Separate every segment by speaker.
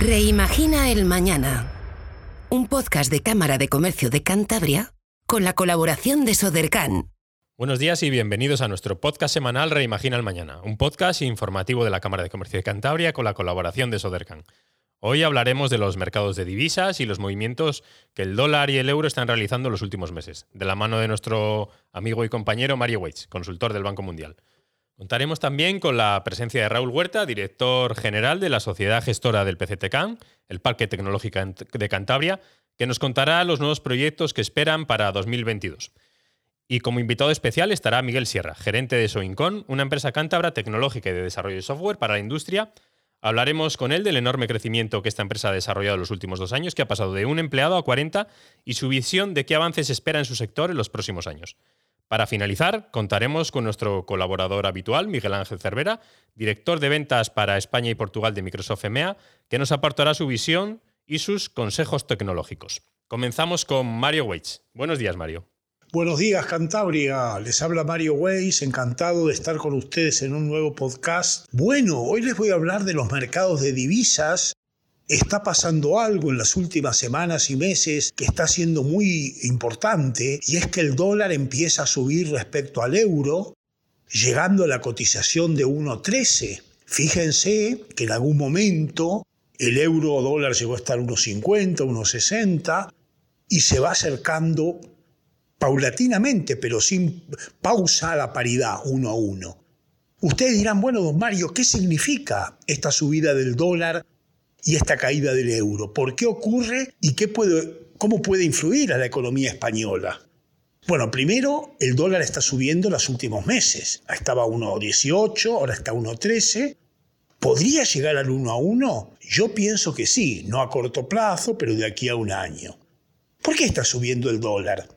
Speaker 1: Reimagina el Mañana. Un podcast de Cámara de Comercio de Cantabria con la colaboración de Sodercan.
Speaker 2: Buenos días y bienvenidos a nuestro podcast semanal Reimagina el Mañana, un podcast informativo de la Cámara de Comercio de Cantabria con la colaboración de Sodercan. Hoy hablaremos de los mercados de divisas y los movimientos que el dólar y el euro están realizando en los últimos meses, de la mano de nuestro amigo y compañero Mario Waits, consultor del Banco Mundial. Contaremos también con la presencia de Raúl Huerta, director general de la Sociedad Gestora del PCTCAN, el Parque Tecnológico de Cantabria, que nos contará los nuevos proyectos que esperan para 2022. Y como invitado especial estará Miguel Sierra, gerente de Soincon, una empresa cántabra tecnológica y de desarrollo de software para la industria Hablaremos con él del enorme crecimiento que esta empresa ha desarrollado en los últimos dos años, que ha pasado de un empleado a 40, y su visión de qué avances espera en su sector en los próximos años. Para finalizar, contaremos con nuestro colaborador habitual, Miguel Ángel Cervera, director de ventas para España y Portugal de Microsoft EMEA, que nos aportará su visión y sus consejos tecnológicos. Comenzamos con Mario Waits. Buenos días, Mario.
Speaker 3: Buenos días, Cantabria. Les habla Mario Weiss, encantado de estar con ustedes en un nuevo podcast. Bueno, hoy les voy a hablar de los mercados de divisas. Está pasando algo en las últimas semanas y meses que está siendo muy importante y es que el dólar empieza a subir respecto al euro, llegando a la cotización de 1.13. Fíjense que en algún momento el euro dólar llegó a estar 1.50, 1.60 y se va acercando paulatinamente, pero sin pausa a la paridad uno a uno. Ustedes dirán, bueno, don Mario, ¿qué significa esta subida del dólar y esta caída del euro? ¿Por qué ocurre y qué puede, cómo puede influir a la economía española? Bueno, primero, el dólar está subiendo en los últimos meses. Estaba a 1,18, ahora está a 1,13. ¿Podría llegar al 1 a 1? Yo pienso que sí, no a corto plazo, pero de aquí a un año. ¿Por qué está subiendo el dólar?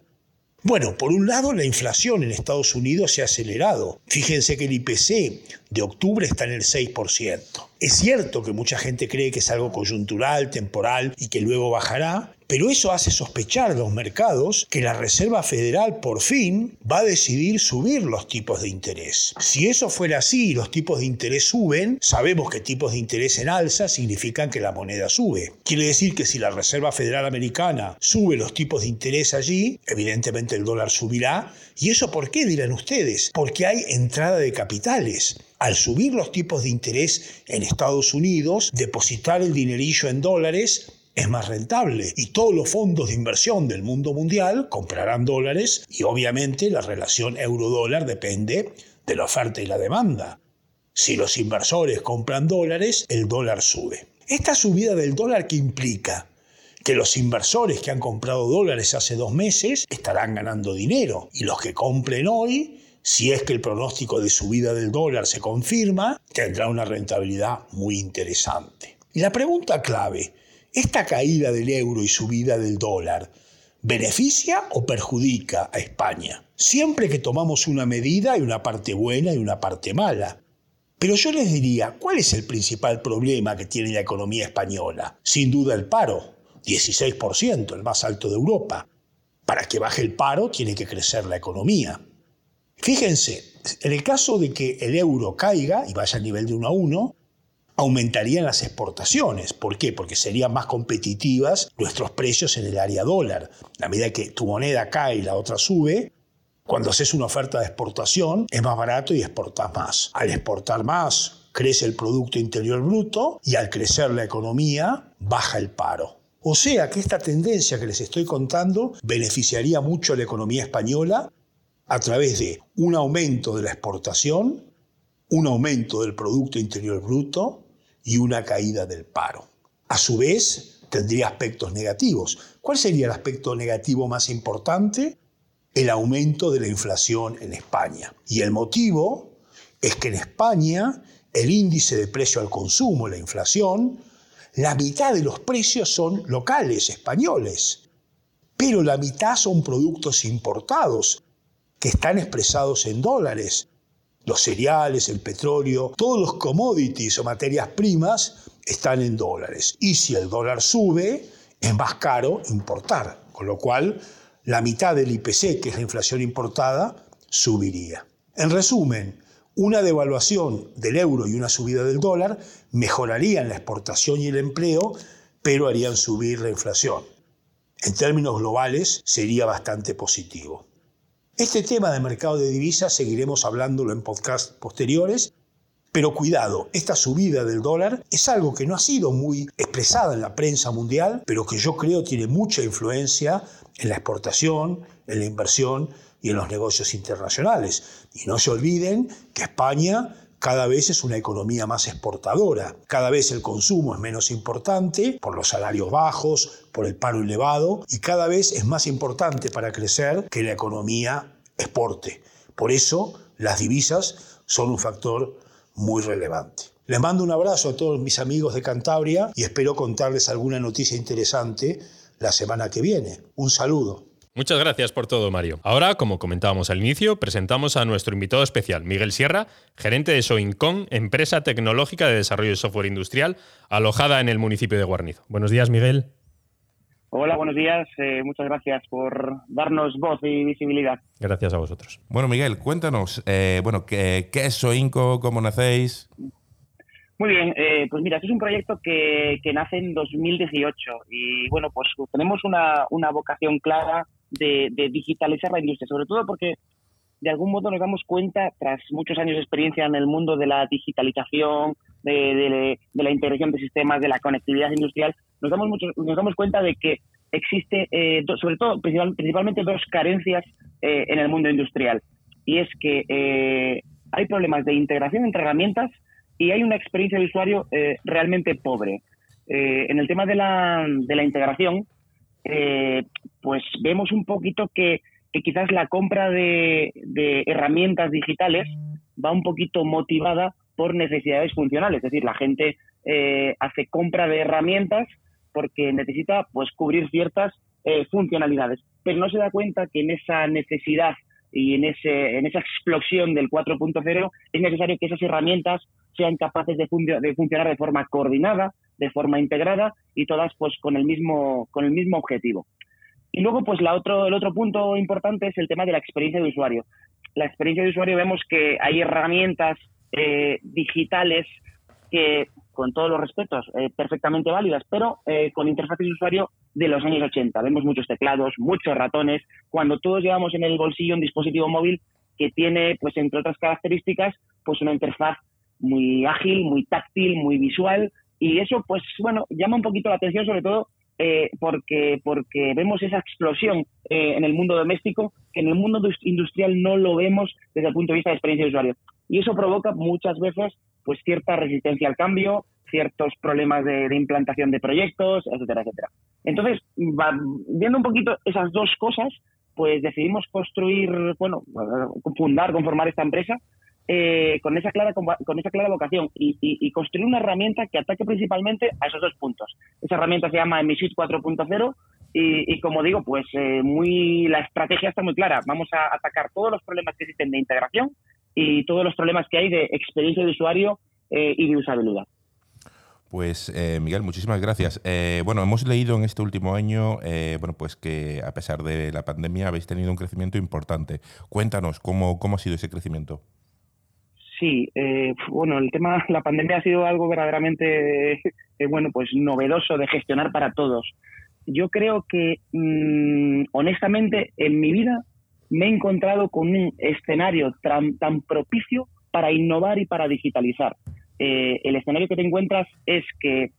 Speaker 3: Bueno, por un lado, la inflación en Estados Unidos se ha acelerado. Fíjense que el IPC de octubre está en el 6%. Es cierto que mucha gente cree que es algo coyuntural, temporal y que luego bajará, pero eso hace sospechar los mercados que la Reserva Federal por fin va a decidir subir los tipos de interés. Si eso fuera así y los tipos de interés suben, sabemos que tipos de interés en alza significan que la moneda sube. Quiere decir que si la Reserva Federal Americana sube los tipos de interés allí, evidentemente el dólar subirá. ¿Y eso por qué dirán ustedes? Porque hay entrada de capitales al subir los tipos de interés en Estados Unidos, depositar el dinerillo en dólares es más rentable y todos los fondos de inversión del mundo mundial comprarán dólares y obviamente la relación euro-dólar depende de la oferta y la demanda. Si los inversores compran dólares, el dólar sube. Esta subida del dólar que implica que los inversores que han comprado dólares hace dos meses estarán ganando dinero y los que compren hoy, si es que el pronóstico de subida del dólar se confirma, tendrá una rentabilidad muy interesante. Y la pregunta clave, ¿Esta caída del euro y subida del dólar beneficia o perjudica a España? Siempre que tomamos una medida hay una parte buena y una parte mala. Pero yo les diría, ¿cuál es el principal problema que tiene la economía española? Sin duda el paro, 16%, el más alto de Europa. Para que baje el paro tiene que crecer la economía. Fíjense, en el caso de que el euro caiga y vaya a nivel de 1 a 1, aumentarían las exportaciones. ¿Por qué? Porque serían más competitivas nuestros precios en el área dólar. A medida que tu moneda cae y la otra sube, cuando haces una oferta de exportación es más barato y exportas más. Al exportar más, crece el Producto Interior Bruto y al crecer la economía, baja el paro. O sea que esta tendencia que les estoy contando beneficiaría mucho a la economía española a través de un aumento de la exportación, un aumento del Producto Interior Bruto y una caída del paro. A su vez, tendría aspectos negativos. ¿Cuál sería el aspecto negativo más importante? El aumento de la inflación en España. Y el motivo es que en España el índice de precio al consumo, la inflación, la mitad de los precios son locales, españoles, pero la mitad son productos importados que están expresados en dólares los cereales, el petróleo, todos los commodities o materias primas están en dólares. Y si el dólar sube, es más caro importar, con lo cual la mitad del IPC, que es la inflación importada, subiría. En resumen, Una devaluación del euro y una subida del dólar mejorarían la exportación y el empleo, pero harían subir la inflación. En términos globales sería bastante positivo. Este tema de mercado de divisas seguiremos hablándolo en podcasts posteriores, pero cuidado, esta subida del dólar es algo que no ha sido muy expresada en la prensa mundial, pero que yo creo tiene mucha influencia en la exportación, en la inversión y en los negocios internacionales. Y no se olviden que España cada vez es una economía más exportadora, cada vez el consumo es menos importante por los salarios bajos, por el paro elevado y cada vez es más importante para crecer que la economía exporte. Por eso las divisas son un factor muy relevante. Les mando un abrazo a todos mis amigos de Cantabria y espero contarles alguna noticia interesante la semana que viene. Un saludo.
Speaker 2: Muchas gracias por todo, Mario. Ahora, como comentábamos al inicio, presentamos a nuestro invitado especial, Miguel Sierra, gerente de Soincon, empresa tecnológica de desarrollo de software industrial, alojada en el municipio de Guarnizo. Buenos días, Miguel.
Speaker 4: Hola, buenos días. Eh, muchas gracias por darnos voz y visibilidad.
Speaker 2: Gracias a vosotros.
Speaker 5: Bueno, Miguel, cuéntanos, eh, bueno, ¿qué, es Soinco? ¿Cómo nacéis?
Speaker 4: Muy bien, eh, pues mira, este es un proyecto que, nace en 2018 y bueno, pues tenemos una, una vocación clara de, digitalizar la industria, sobre todo porque de algún modo nos damos cuenta, tras muchos años de experiencia en el mundo de la digitalización, de, la integración de sistemas, de la conectividad industrial, nos damos, mucho, nos damos cuenta de que existe, eh, sobre todo, principalmente dos carencias eh, en el mundo industrial. Y es que eh, hay problemas de integración entre herramientas y hay una experiencia de usuario realmente pobre. en el tema de la, de la integración, eh, pues vemos un poquito que, quizás la compra de, herramientas digitales va un poquito motivada por necesidades funcionales, es decir, la gente eh, hace compra de herramientas porque necesita pues cubrir ciertas eh, funcionalidades, pero no se da cuenta que en esa necesidad y en, ese, en esa explosión del 4.0 es necesario que esas herramientas sean capaces de, de funcionar de forma coordinada, de forma integrada y todas pues con el mismo, con el mismo objetivo. Y luego, pues la otro, el otro punto importante es el tema de la experiencia de usuario. La experiencia de usuario vemos que hay herramientas eh, digitales que, con todos los respetos, eh, perfectamente válidas, pero eh, con interfaces de usuario de los años 80. Vemos muchos teclados, muchos ratones, cuando todos llevamos en el bolsillo un dispositivo móvil que tiene, pues entre otras características, pues una interfaz muy ágil, muy táctil, muy visual, y eso, pues bueno, llama un poquito la atención, sobre todo eh, porque, porque vemos esa explosión eh, en el mundo doméstico que en el mundo industrial no lo vemos desde el punto de vista de experiencia de usuario. Y eso provoca muchas veces pues cierta resistencia al cambio, ciertos problemas de, implantación de proyectos, etcétera, etcétera. Entonces, viendo un poquito esas dos cosas, pues decidimos construir, bueno, fundar, conformar esta empresa eh, con esa clara con esa clara vocación y, construir una herramienta que ataque principalmente a esos dos puntos. Esa herramienta se llama Emisit 4.0 y, como digo, pues eh, muy la estrategia está muy clara. Vamos a atacar todos los problemas que existen de integración y todos los problemas que hay de experiencia de usuario eh, y de usabilidad.
Speaker 5: Pues Miguel, muchísimas gracias. bueno, hemos leído en este último año, bueno, pues que a pesar de la pandemia habéis tenido un crecimiento importante. Cuéntanos cómo, cómo ha sido ese crecimiento.
Speaker 4: Sí, eh, bueno, el tema, la pandemia ha sido algo verdaderamente, eh, bueno, pues novedoso de gestionar para todos. Yo creo que, mm, honestamente, en mi vida me he encontrado con un escenario tan, propicio para innovar y para digitalizar. Eh, el escenario que te encuentras es que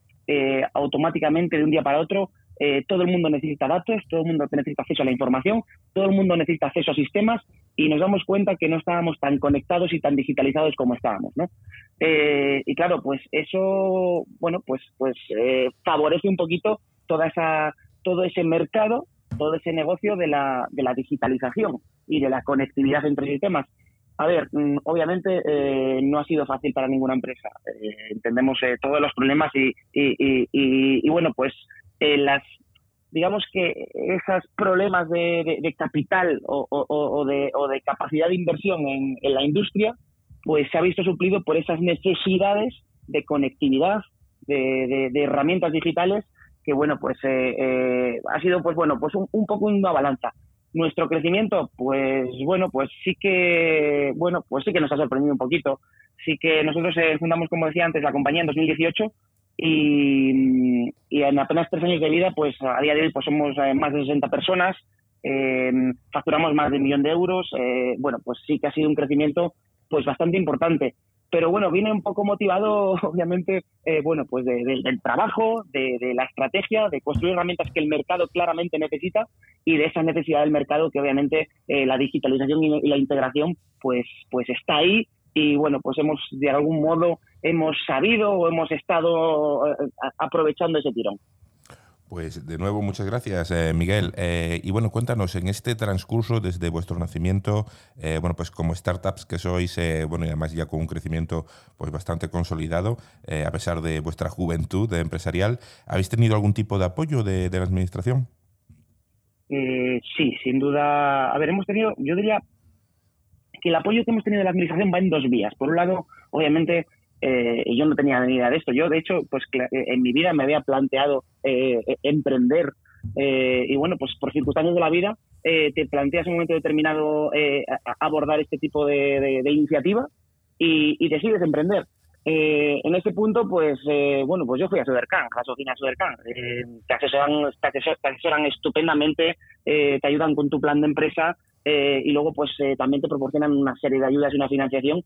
Speaker 4: automáticamente de un día para otro eh, todo el mundo necesita datos, todo el mundo necesita acceso a la información, todo el mundo necesita acceso a sistemas y nos damos cuenta que no estábamos tan conectados y tan digitalizados como estábamos, ¿no? Eh, y claro, pues eso, bueno, pues, pues eh, favorece un poquito toda esa, todo ese mercado, todo ese negocio de la, de la digitalización y de la conectividad entre sistemas. A ver, mm, obviamente no ha sido fácil para ninguna empresa. entendemos todos los problemas y, y, y, bueno, pues eh, las digamos que esos problemas de, capital o, de, capacidad de inversión en, la industria, pues se ha visto suplido por esas necesidades de conectividad, de, herramientas digitales, que bueno, pues eh, eh, ha sido pues bueno, pues un, poco una balanza. Nuestro crecimiento, pues bueno, pues sí que, bueno, pues sí que nos ha sorprendido un poquito. Sí que nosotros eh, fundamos, como decía antes, la compañía en 2018 y, en apenas tres años de vida, pues a día de hoy pues somos eh, más de 60 personas, eh, facturamos más de un millón de euros. bueno, pues sí que ha sido un crecimiento pues bastante importante pero bueno, viene un poco motivado, obviamente, eh, bueno, pues del trabajo, de, la estrategia, de construir herramientas que el mercado claramente necesita y de esa necesidad del mercado que obviamente eh, la digitalización y, la integración, pues, pues está ahí y bueno, pues hemos de algún modo hemos sabido o hemos estado eh, aprovechando ese tirón.
Speaker 5: Pues de nuevo, muchas gracias, eh, Miguel. Eh, y bueno, cuéntanos, en este transcurso desde vuestro nacimiento, eh, bueno, pues como startups que sois, bueno, y además ya con un crecimiento pues bastante consolidado, a pesar de vuestra juventud empresarial, ¿habéis tenido algún tipo de apoyo de, de la administración?
Speaker 4: sí, sin duda. A ver, hemos tenido, yo diría que el apoyo que hemos tenido de la administración va en dos vías. Por un lado, obviamente, eh, yo no tenía ni idea de esto. Yo, de hecho, pues eh, en mi vida me había planteado eh, emprender y bueno, pues por circunstancias de la vida te planteas en un momento determinado abordar este tipo de, iniciativa y, decides emprender. en ese punto, pues bueno, pues yo fui a Sodercan, a Sofina Sodercan. te, asesoran, te, asesoran, estupendamente, te ayudan con tu plan de empresa y luego pues también te proporcionan una serie de ayudas y una financiación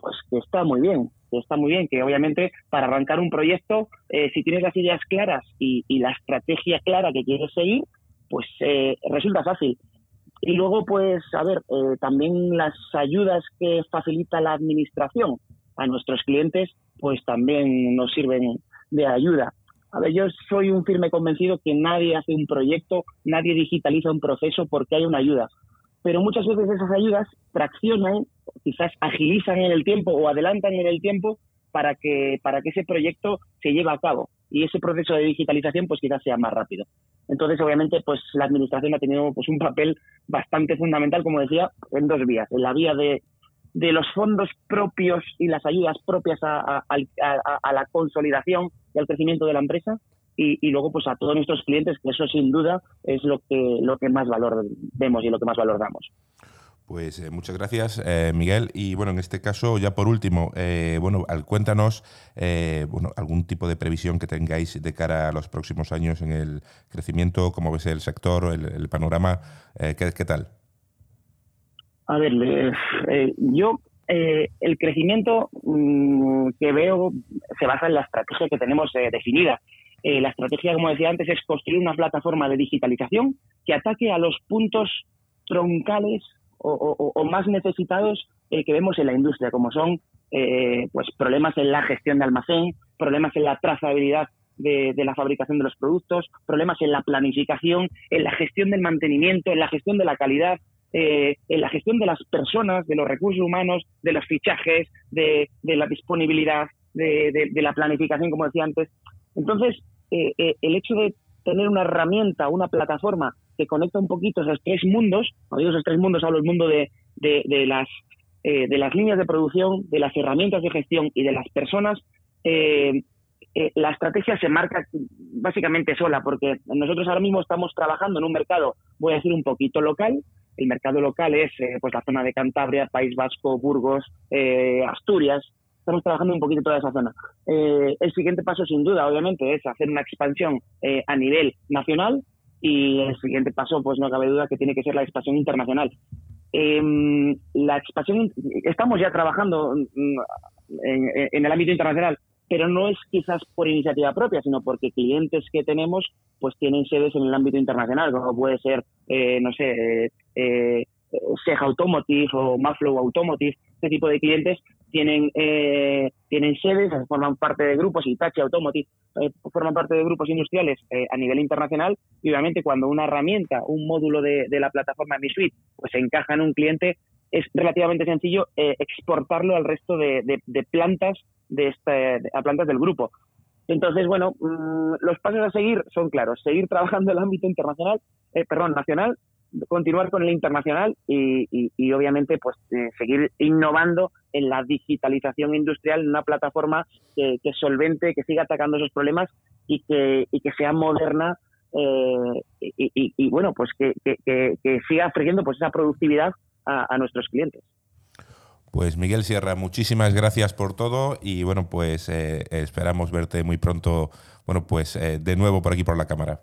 Speaker 4: pues que está muy bien, que está muy bien, que obviamente para arrancar un proyecto, eh, si tienes las ideas claras y, la estrategia clara que quieres seguir, pues eh, resulta fácil. Y luego, pues, a ver, eh, también las ayudas que facilita la administración a nuestros clientes, pues también nos sirven de ayuda. A ver, yo soy un firme convencido que nadie hace un proyecto, nadie digitaliza un proceso porque hay una ayuda pero muchas veces esas ayudas traccionan, quizás agilizan en el tiempo o adelantan en el tiempo para que, para que ese proyecto se lleve a cabo y ese proceso de digitalización pues quizás sea más rápido. Entonces, obviamente, pues la administración ha tenido pues un papel bastante fundamental, como decía, en dos vías. En la vía de, de los fondos propios y las ayudas propias a, a la consolidación y al crecimiento de la empresa y, luego pues a todos nuestros clientes, que eso sin duda es lo que, lo que más valor vemos y lo que más valor damos.
Speaker 5: Pues eh, muchas gracias, eh, Miguel. Y bueno, en este caso, ya por último, eh, bueno, cuéntanos bueno, algún tipo de previsión que tengáis de cara a los próximos años en el crecimiento, cómo ves el sector, el, panorama, ¿qué, ¿qué, tal?
Speaker 4: A ver, yo el crecimiento mm, que veo se basa en la estrategia que tenemos definida. Eh, la estrategia, como decía antes, es construir una plataforma de digitalización que ataque a los puntos troncales o, más necesitados eh, que vemos en la industria, como son eh, pues problemas en la gestión de almacén, problemas en la trazabilidad de, la fabricación de los productos, problemas en la planificación, en la gestión del mantenimiento, en la gestión de la calidad, en la gestión de las personas, de los recursos humanos, de los fichajes, de, la disponibilidad, de, la planificación, como decía antes. Entonces, eh, eh, el hecho de tener una herramienta, una plataforma que conecta un poquito esos tres mundos, cuando digo esos tres mundos hablo del mundo de, de, las, eh, de las líneas de producción, de las herramientas de gestión y de las personas, la estrategia se marca básicamente sola, porque nosotros ahora mismo estamos trabajando en un mercado, voy a decir, un poquito local. El mercado local es pues la zona de Cantabria, País Vasco, Burgos, Asturias, estamos trabajando un poquito toda esa zona. Eh, el siguiente paso, sin duda, obviamente, es hacer una expansión eh, a nivel nacional y el siguiente paso, pues no cabe duda que tiene que ser la expansión internacional. Em, la expansión, estamos ya trabajando mm, en, el ámbito internacional, pero no es quizás por iniciativa propia, sino porque clientes que tenemos pues tienen sedes en el ámbito internacional, como puede ser, eh, no sé, Sega Automotive o Maflow Automotive, este tipo de clientes tienen eh, tienen sedes, forman parte de grupos, Hitachi Automotive eh, forman parte de grupos industriales eh, a nivel internacional y obviamente cuando una herramienta, un módulo de, la plataforma Mi Suite, pues encaja en un cliente, es relativamente sencillo exportarlo al resto de, plantas de este, a plantas del grupo. Entonces, bueno, mm, los pasos a seguir son claros. Seguir trabajando en el ámbito internacional, perdón, nacional, continuar con el internacional y, obviamente pues eh, seguir innovando en la digitalización industrial en una plataforma que, solvente, que siga atacando esos problemas y que, que sea moderna eh, y, bueno, pues que, siga ofreciendo pues esa productividad a, nuestros clientes.
Speaker 5: Pues Miguel Sierra, muchísimas gracias por todo y bueno, pues eh, esperamos verte muy pronto, bueno, pues eh, de nuevo por aquí por la cámara.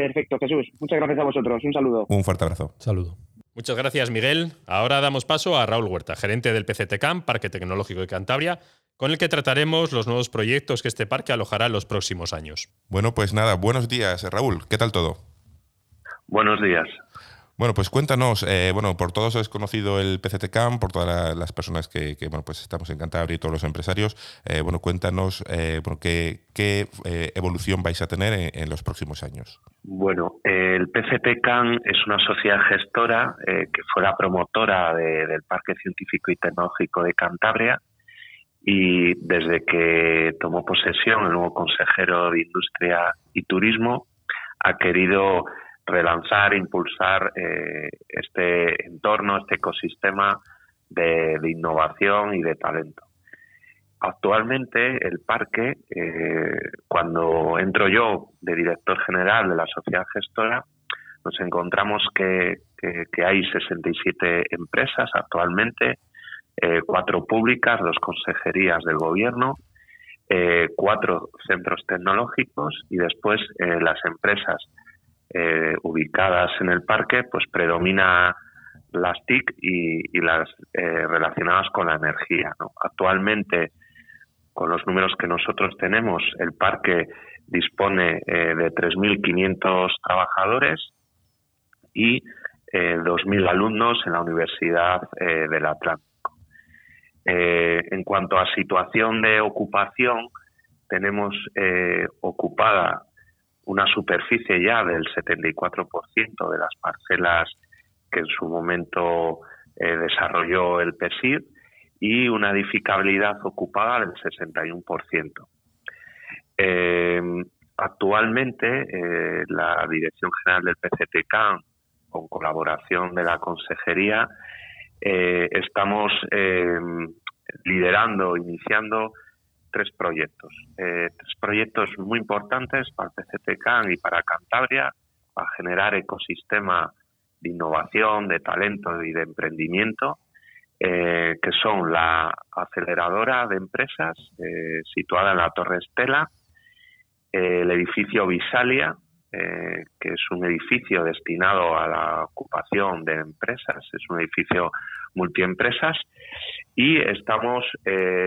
Speaker 4: Perfecto, Jesús. Muchas gracias a vosotros. Un saludo.
Speaker 5: Un fuerte abrazo.
Speaker 2: Saludo. Muchas gracias, Miguel. Ahora damos paso a Raúl Huerta, gerente del PCTCAM, Parque Tecnológico de Cantabria, con el que trataremos los nuevos proyectos que este parque alojará en los próximos años.
Speaker 5: Bueno, pues nada, buenos días, Raúl. ¿Qué tal todo?
Speaker 6: Buenos días.
Speaker 5: Bueno, pues cuéntanos, eh, bueno, por todos es conocido el PCTCAM, por todas las personas que, bueno, pues estamos en Cantabria y todos los empresarios, eh, bueno, cuéntanos eh, qué, evolución vais a tener en, los próximos años.
Speaker 6: Bueno, el PCTCAM es una sociedad gestora que fue la promotora del Parque Científico y Tecnológico de Cantabria y desde que tomó posesión el nuevo consejero de Industria y Turismo ha querido relanzar, impulsar eh, este entorno, este ecosistema de, innovación y de talento. Actualmente el parque, eh, cuando entro yo de director general de la sociedad gestora, nos encontramos que, hay 67 empresas actualmente, eh, cuatro públicas, dos consejerías del gobierno, cuatro centros tecnológicos y después las empresas eh, ubicadas en el parque, pues predomina las TIC y, las eh, relacionadas con la energía. Actualmente, con los números que nosotros tenemos, el parque dispone eh, de 3.500 trabajadores y 2.000 alumnos en la Universidad del Atlántico. en cuanto a situación de ocupación, tenemos ocupada una superficie ya del 74% de las parcelas que en su momento eh, desarrolló el PESIR y una edificabilidad ocupada del 61%. Eh, actualmente, eh, la Dirección General del PCTK, con colaboración de la Consejería, estamos liderando, iniciando tres proyectos. Eh, tres proyectos muy importantes para el PCTCAN y para Cantabria, para generar ecosistema de innovación, de talento y de emprendimiento, eh, que son la aceleradora de empresas eh, situada en la Torre Estela, el edificio Visalia, que es un edificio destinado a la ocupación de empresas, es un edificio multiempresas, y estamos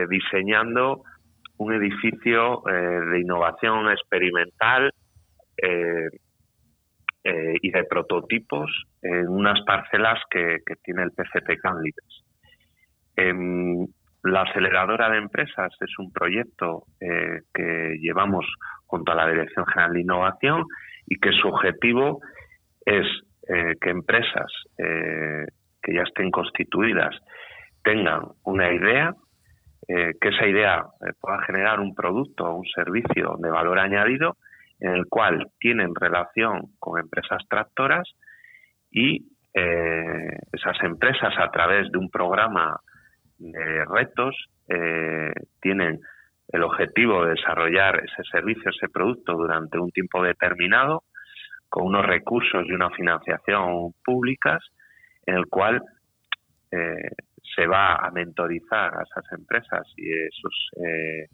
Speaker 6: diseñando un edificio eh, de innovación experimental eh, eh, y de prototipos en unas parcelas que, tiene el PCT Canlides. Em, la aceleradora de empresas es un proyecto que llevamos junto a la Dirección General de Innovación y que su objetivo es que empresas que ya estén constituidas tengan una idea eh, que esa idea eh, pueda generar un producto o un servicio de valor añadido en el cual tienen relación con empresas tractoras y eh, esas empresas a través de un programa de retos tienen el objetivo de desarrollar ese servicio, ese producto durante un tiempo determinado con unos recursos y una financiación públicas en el cual se va a mentorizar a esas empresas y esos eh,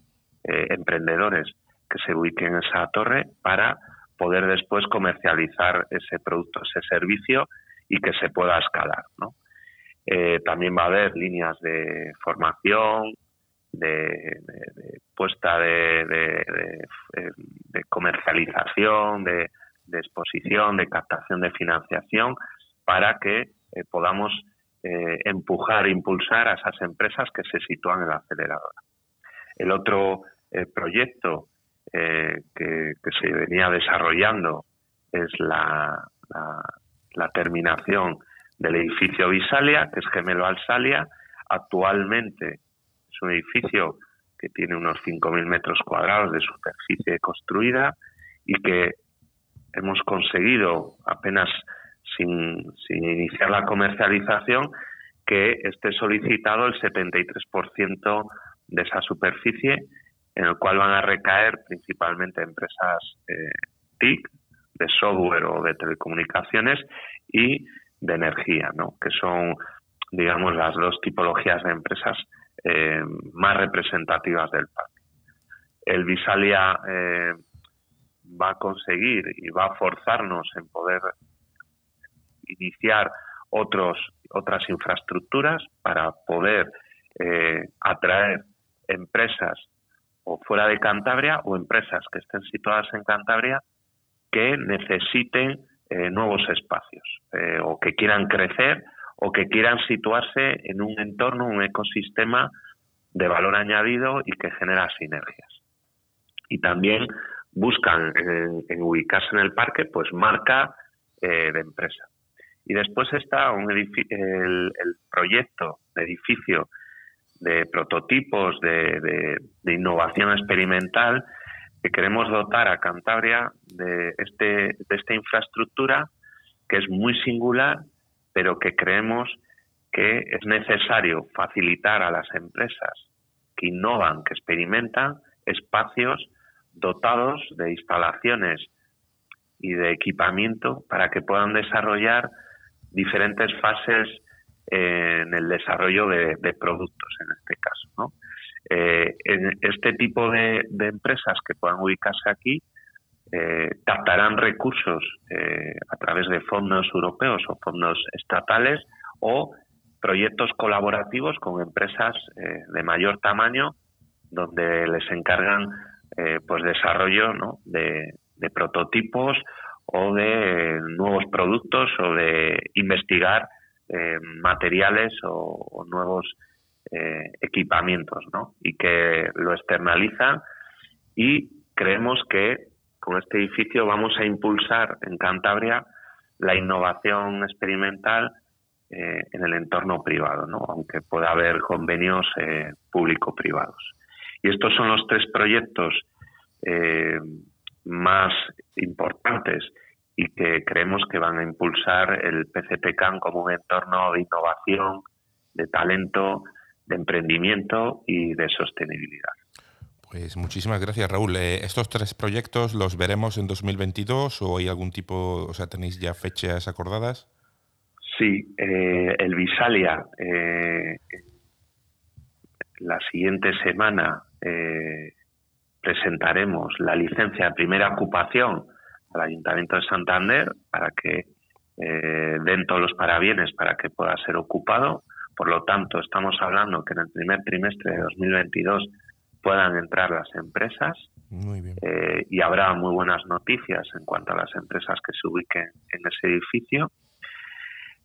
Speaker 6: eh, emprendedores que se ubiquen en esa torre para poder después comercializar ese producto, ese servicio y que se pueda escalar. Eh, también va a haber líneas de formación, de, puesta de, comercialización, de, exposición, de captación de financiación, para que podamos eh, empujar, impulsar a esas empresas que se sitúan en la aceleradora. El otro eh, proyecto eh, que, se venía desarrollando es la, la, terminación del edificio Visalia, que es gemelo al Salia. Actualmente es un edificio que tiene unos 5.000 metros cuadrados de superficie construida y que hemos conseguido apenas sin, iniciar la comercialización, que esté solicitado el 73% de esa superficie, en el cual van a recaer principalmente empresas eh, TIC, de software o de telecomunicaciones y de energía, ¿no? que son, digamos, las dos tipologías de empresas eh, más representativas del parque. El Visalia eh, va a conseguir y va a forzarnos en poder iniciar otros, otras infraestructuras para poder eh, atraer empresas o fuera de Cantabria o empresas que estén situadas en Cantabria que necesiten eh, nuevos espacios eh, o que quieran crecer o que quieran situarse en un entorno, un ecosistema de valor añadido y que genera sinergias. Y también buscan en, ubicarse en el parque, pues marca de empresa. Y después está un el, proyecto de edificio de prototipos de, innovación experimental que queremos dotar a Cantabria de, este, de esta infraestructura que es muy singular, pero que creemos que es necesario facilitar a las empresas que innovan, que experimentan, espacios dotados de instalaciones y de equipamiento para que puedan desarrollar diferentes fases en el desarrollo de, productos, en este caso. ¿no? Eh, en este tipo de, empresas que puedan ubicarse aquí eh, captarán recursos eh, a través de fondos europeos o fondos estatales o proyectos colaborativos con empresas de mayor tamaño donde les encargan pues desarrollo de, prototipos o de nuevos productos o de investigar eh, materiales o, nuevos eh, equipamientos, ¿no? Y que lo externalizan y creemos que con este edificio vamos a impulsar en Cantabria la innovación experimental eh, en el entorno privado, ¿no? aunque pueda haber convenios público-privados. Y estos son los tres proyectos más importantes y que creemos que van a impulsar el PCPCAN como un entorno de innovación, de talento, de emprendimiento y de sostenibilidad.
Speaker 5: Pues muchísimas gracias, Raúl. Eh, ¿Estos tres proyectos los veremos en 2022 o hay algún tipo, o sea, tenéis ya fechas acordadas?
Speaker 6: Sí, eh, el Visalia, eh, la siguiente semana presentaremos la licencia de primera ocupación al Ayuntamiento de Santander para que eh, den todos los parabienes para que pueda ser ocupado. Por lo tanto, estamos hablando que en el primer trimestre de 2022 puedan entrar las empresas eh, y habrá muy buenas noticias en cuanto a las empresas que se ubiquen en ese edificio.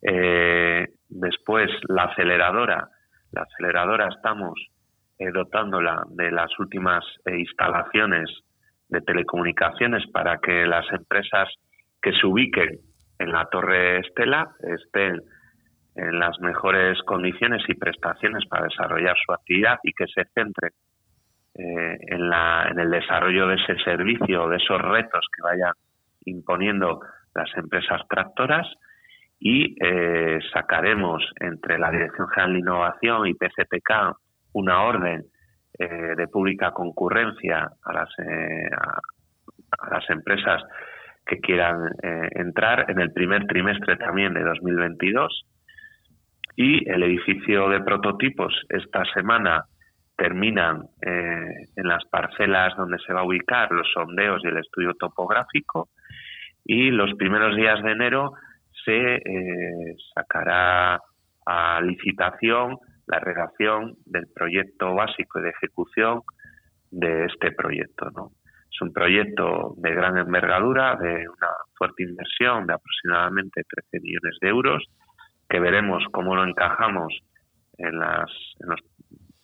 Speaker 6: Eh, después, la aceleradora. La aceleradora estamos dotándola de las últimas instalaciones de telecomunicaciones para que las empresas que se ubiquen en la Torre Estela estén en las mejores condiciones y prestaciones para desarrollar su actividad y que se centre eh, en, la, en el desarrollo de ese servicio, de esos retos que vayan imponiendo las empresas tractoras. Y eh, sacaremos entre la Dirección General de Innovación y PCPK una orden eh, de pública concurrencia a las, eh, a, las empresas que quieran eh, entrar en el primer trimestre también de 2022 y el edificio de prototipos esta semana terminan en las parcelas donde se va a ubicar los sondeos y el estudio topográfico. Y los primeros días de enero se sacará a licitación la redacción del proyecto básico y de ejecución de este proyecto. ¿no? Es un proyecto de gran envergadura, de una fuerte inversión de aproximadamente 13 millones de euros, que veremos cómo lo encajamos en, las, los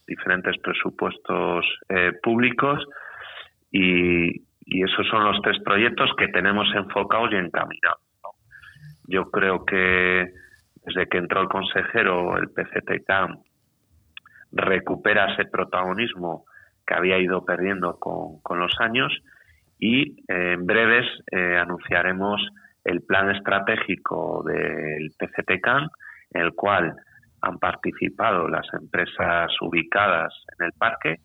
Speaker 6: diferentes presupuestos eh, públicos y, esos son los tres proyectos que tenemos enfocados y encaminados. Yo creo que desde que entró el consejero, el PCTK recupera ese protagonismo que había ido perdiendo con, los años y eh, en breves eh, anunciaremos el plan estratégico del PCTCAN, en el cual han participado las empresas ubicadas en el parque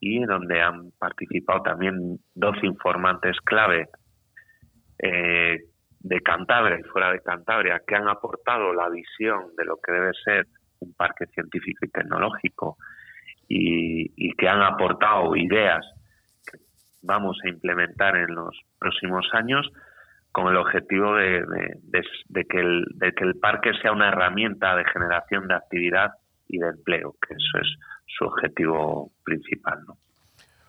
Speaker 6: y donde han participado también dos informantes clave eh, de Cantabria y fuera de Cantabria que han aportado la visión de lo que debe ser un parque científico y tecnológico y, que han aportado ideas que vamos a implementar en los próximos años con el objetivo de, que el, de que el parque sea una herramienta de generación de actividad y de empleo, que eso es su objetivo principal. ¿no?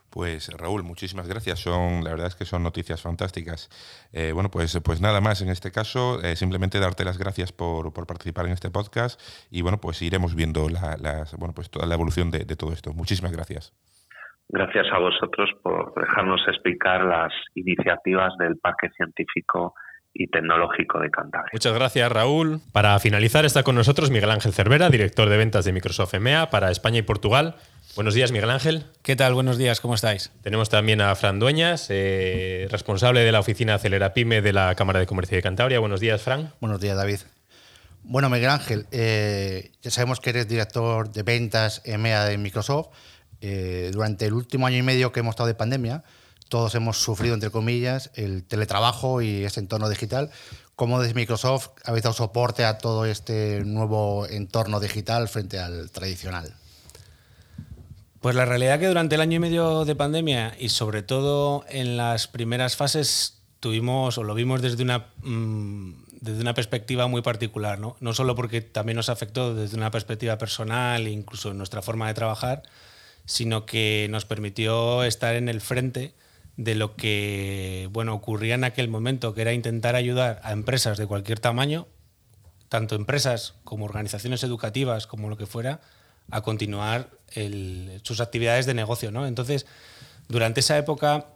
Speaker 5: Pues Raúl, muchísimas gracias. Son, la verdad es que son noticias fantásticas. Eh, bueno, pues, pues nada más en este caso, eh, simplemente darte las gracias por, participar en este podcast y bueno, pues iremos viendo la, bueno, pues toda la evolución de, de todo esto. Muchísimas gracias.
Speaker 6: Gracias a vosotros por dejarnos explicar las iniciativas del Parque Científico y Tecnológico de Cantabria.
Speaker 2: Muchas gracias, Raúl. Para finalizar, está con nosotros Miguel Ángel Cervera, director de ventas de Microsoft EMEA para España y Portugal. Buenos días, Miguel Ángel.
Speaker 7: ¿Qué tal? Buenos días, ¿cómo estáis?
Speaker 2: Tenemos también a Fran Dueñas, eh, responsable de la oficina Acelera Pyme de la Cámara de Comercio de Cantabria. Buenos días, Fran.
Speaker 8: Buenos días, David. Bueno, Miguel Ángel, eh, ya sabemos que eres director de ventas EMEA de Microsoft. Eh, durante el último año y medio que hemos estado de pandemia, todos hemos sufrido, entre comillas, el teletrabajo y ese entorno digital. ¿Cómo desde Microsoft habéis dado soporte a todo este nuevo entorno digital frente al tradicional?
Speaker 7: Pues la realidad es que durante el año y medio de pandemia y sobre todo en las primeras fases tuvimos o lo vimos desde una, mm, desde una perspectiva muy particular, ¿no? no solo porque también nos afectó desde una perspectiva personal e incluso en nuestra forma de trabajar, sino que nos permitió estar en el frente de lo que bueno, ocurría en aquel momento, que era intentar ayudar a empresas de cualquier tamaño, tanto empresas como organizaciones educativas, como lo que fuera, a continuar sus actividades de negocio. ¿no? Entonces, durante esa época,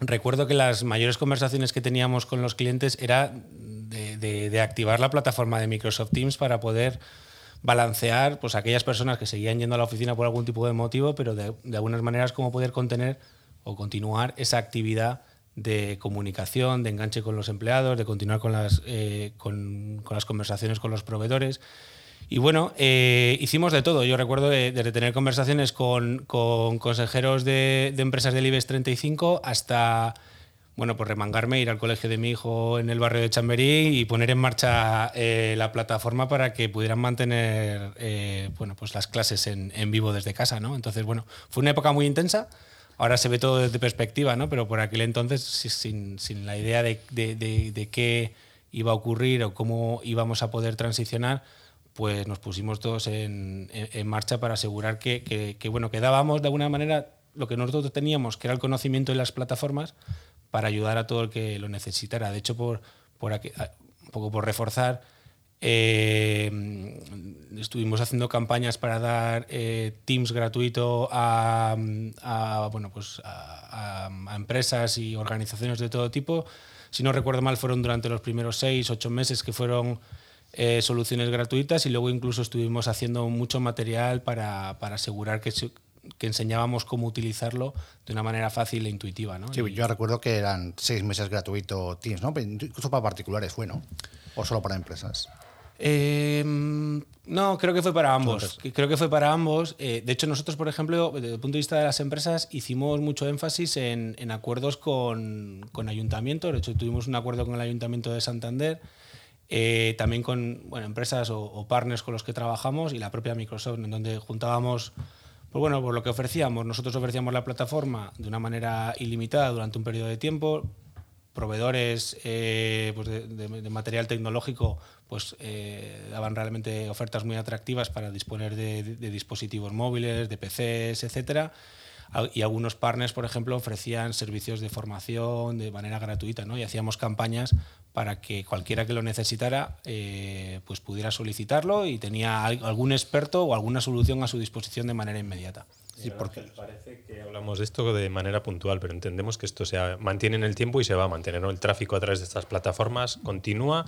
Speaker 7: recuerdo que las mayores conversaciones que teníamos con los clientes era de, activar la plataforma de Microsoft Teams para poder balancear pues, aquellas personas que seguían yendo a la oficina por algún tipo de motivo, pero de, algunas maneras cómo poder contener o continuar esa actividad de comunicación, de enganche con los empleados, de continuar con las, eh, con las conversaciones con los proveedores. Y bueno, eh, hicimos de todo. Yo recuerdo de, tener conversaciones con, consejeros de, empresas del IBEX 35 hasta, bueno, pues remangarme, ir al colegio de mi hijo en el barrio de Chamberí y poner en marcha eh, la plataforma para que pudieran mantener, eh, bueno, pues las clases en, vivo desde casa, ¿no? Entonces, bueno, fue una época muy intensa. Ahora se ve todo desde perspectiva, ¿no? Pero por aquel entonces, sin, sin la idea de, de qué iba a ocurrir o cómo íbamos a poder transicionar, pues nos pusimos todos en, marcha para asegurar que, bueno, que dábamos de alguna manera lo que nosotros teníamos, que era el conocimiento de las plataformas, para ayudar a todo el que lo necesitara. De hecho, por, aquí, un poco por reforzar, eh, estuvimos haciendo campañas para dar eh, Teams gratuito a, bueno, pues a, empresas y organizaciones de todo tipo. Si no recuerdo mal, fueron durante los primeros seis, ocho meses que fueron eh, soluciones gratuitas y luego incluso estuvimos haciendo mucho material para, asegurar que, que, enseñábamos cómo utilizarlo de una manera fácil e intuitiva. ¿no?
Speaker 8: Sí, yo recuerdo que eran seis meses gratuito Teams, ¿no? incluso para particulares fue, ¿no? ¿O solo para empresas?
Speaker 7: Eh, no, creo que fue para ambos. Creo que fue para ambos. Eh, de hecho, nosotros, por ejemplo, desde el punto de vista de las empresas, hicimos mucho énfasis en, en acuerdos con, con ayuntamientos. De hecho, tuvimos un acuerdo con el Ayuntamiento de Santander eh, también con bueno, empresas o, partners con los que trabajamos y la propia Microsoft, en donde juntábamos, pues bueno, por lo que ofrecíamos. Nosotros ofrecíamos la plataforma de una manera ilimitada durante un periodo de tiempo. Proveedores eh, pues de, material tecnológico pues, eh, daban realmente ofertas muy atractivas para disponer de, dispositivos móviles, de PCs, etcétera y algunos partners, por ejemplo, ofrecían servicios de formación de manera gratuita, ¿no? Y hacíamos campañas para que cualquiera que lo necesitara eh, pues pudiera solicitarlo y tenía algún experto o alguna solución a su disposición de manera inmediata.
Speaker 2: Sí, porque parece que hablamos de esto de manera puntual, pero entendemos que esto se mantiene en el tiempo y se va a mantener. El tráfico a través de estas plataformas continúa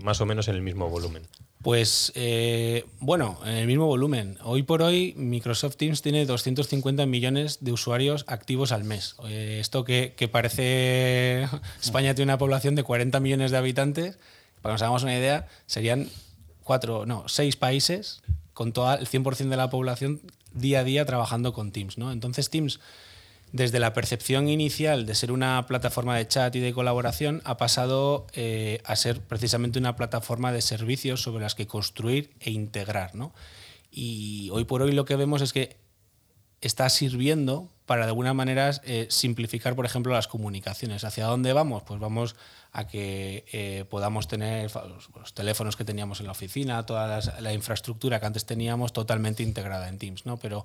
Speaker 2: más o menos en el mismo volumen.
Speaker 7: Pues eh, bueno, en el mismo volumen. Hoy por hoy Microsoft Teams tiene 250 millones de usuarios activos al mes. Eh, esto que, parece España tiene una población de 40 millones de habitantes, para que nos hagamos una idea, serían cuatro, no, seis países con todo el 100% de la población día a día trabajando con Teams. ¿no? Entonces Teams desde la percepción inicial de ser una plataforma de chat y de colaboración ha pasado eh, a ser precisamente una plataforma de servicios sobre las que construir e integrar. ¿no? Y hoy por hoy lo que vemos es que está sirviendo para de alguna manera eh, simplificar, por ejemplo, las comunicaciones. ¿Hacia dónde vamos? Pues vamos a que eh, podamos tener los, teléfonos que teníamos en la oficina, toda la infraestructura que antes teníamos totalmente integrada en Teams, ¿no? Pero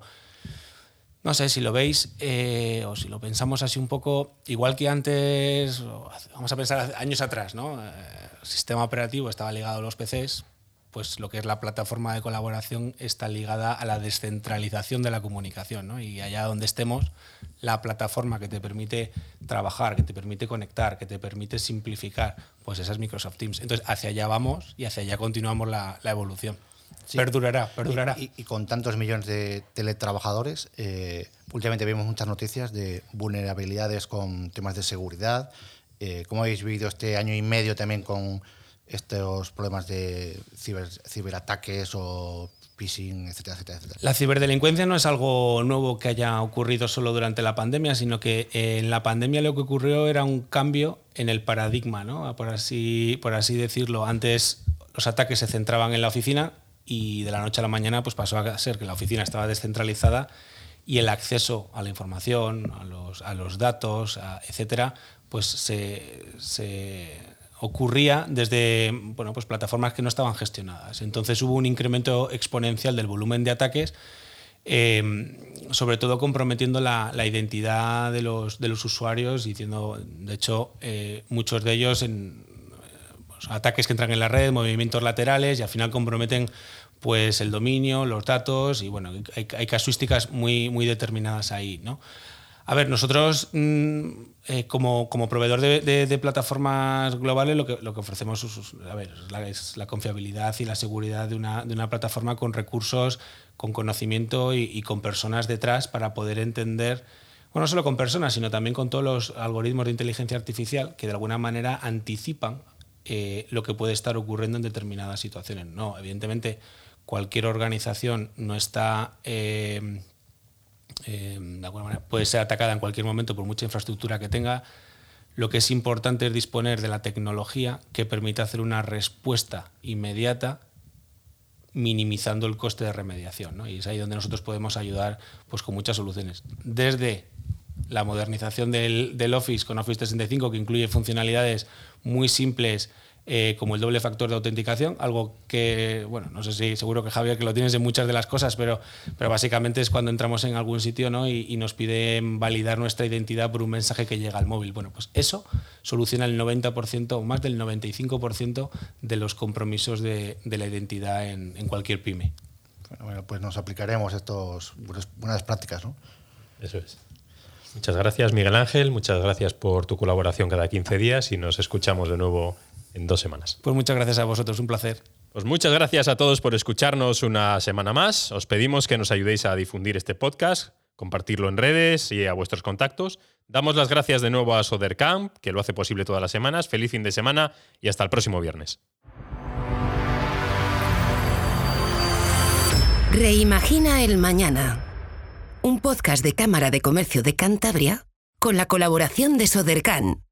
Speaker 7: no sé, si lo veis eh, o si lo pensamos así un poco, igual que antes, vamos a pensar años atrás, ¿no? El sistema operativo estaba ligado a los PCs, pues lo que es la plataforma de colaboración está ligada a la descentralización de la comunicación, ¿no? Y allá donde estemos, la plataforma que te permite trabajar, que te permite conectar, que te permite simplificar, pues esa es Microsoft Teams. Entonces, hacia allá vamos y hacia allá continuamos la, evolución. Perdurará, perdurará.
Speaker 8: Y, con tantos millones de teletrabajadores, eh, últimamente vemos muchas noticias de vulnerabilidades con temas de seguridad. Eh, ¿Cómo habéis vivido este año y medio también con estos problemas de ciberataques o phishing, etcétera, etcétera, etcétera.
Speaker 7: La ciberdelincuencia no es algo nuevo que haya ocurrido solo durante la pandemia, sino que en la pandemia lo que ocurrió era un cambio en el paradigma, ¿no? por, así, por así decirlo. Antes los ataques se centraban en la oficina y de la noche a la mañana pues pasó a ser que la oficina estaba descentralizada y el acceso a la información, a los, a los datos, etcétera, pues se, se ocurría desde bueno, pues plataformas que no estaban gestionadas. Entonces hubo un incremento exponencial del volumen de ataques, eh, sobre todo comprometiendo la, identidad de los, de los usuarios, diciendo, de hecho, eh, muchos de ellos en ataques que entran en la red, movimientos laterales y al final comprometen pues el dominio, los datos y bueno, hay, casuísticas muy, muy determinadas ahí, ¿no? A ver, nosotros mm, eh, como, proveedor de, plataformas globales lo que, lo que ofrecemos es, la, confiabilidad y la seguridad de una, plataforma con recursos, con conocimiento y, con personas detrás para poder entender, bueno, no solo con personas, sino también con todos los algoritmos de inteligencia artificial que de alguna manera anticipan eh, lo que puede estar ocurriendo en determinadas situaciones. No, evidentemente cualquier organización no está... Eh, eh, puede ser atacada en cualquier momento por mucha infraestructura que tenga. Lo que es importante es disponer de la tecnología que permita hacer una respuesta inmediata minimizando el coste de remediación. Y es ahí donde nosotros podemos ayudar pues, con muchas soluciones. Desde la modernización del, del Office con Office 365, que incluye funcionalidades muy simples eh, como el doble factor de autenticación, algo que, bueno, no sé si seguro que Javier que lo tienes en muchas de las cosas, pero, pero básicamente es cuando entramos en algún sitio ¿no? y, nos piden validar nuestra identidad por un mensaje que llega al móvil. Bueno, pues eso soluciona el 90% o más del 95% de los compromisos de, la identidad en, cualquier pyme.
Speaker 8: Bueno, pues nos aplicaremos estas buenas prácticas, ¿no?
Speaker 2: Eso es. Muchas gracias, Miguel Ángel. Muchas gracias por tu colaboración cada 15 días y nos escuchamos de nuevo en dos semanas.
Speaker 7: Pues muchas gracias a vosotros, un placer.
Speaker 2: Pues muchas gracias a todos por escucharnos una semana más. Os pedimos que nos ayudéis a difundir este podcast, compartirlo en redes y a vuestros contactos. Damos las gracias de nuevo a Sodercamp, que lo hace posible todas las semanas. Feliz fin de semana y hasta el próximo viernes.
Speaker 1: Reimagina el mañana. Un podcast de Cámara de Comercio de Cantabria con la colaboración de Sodercan.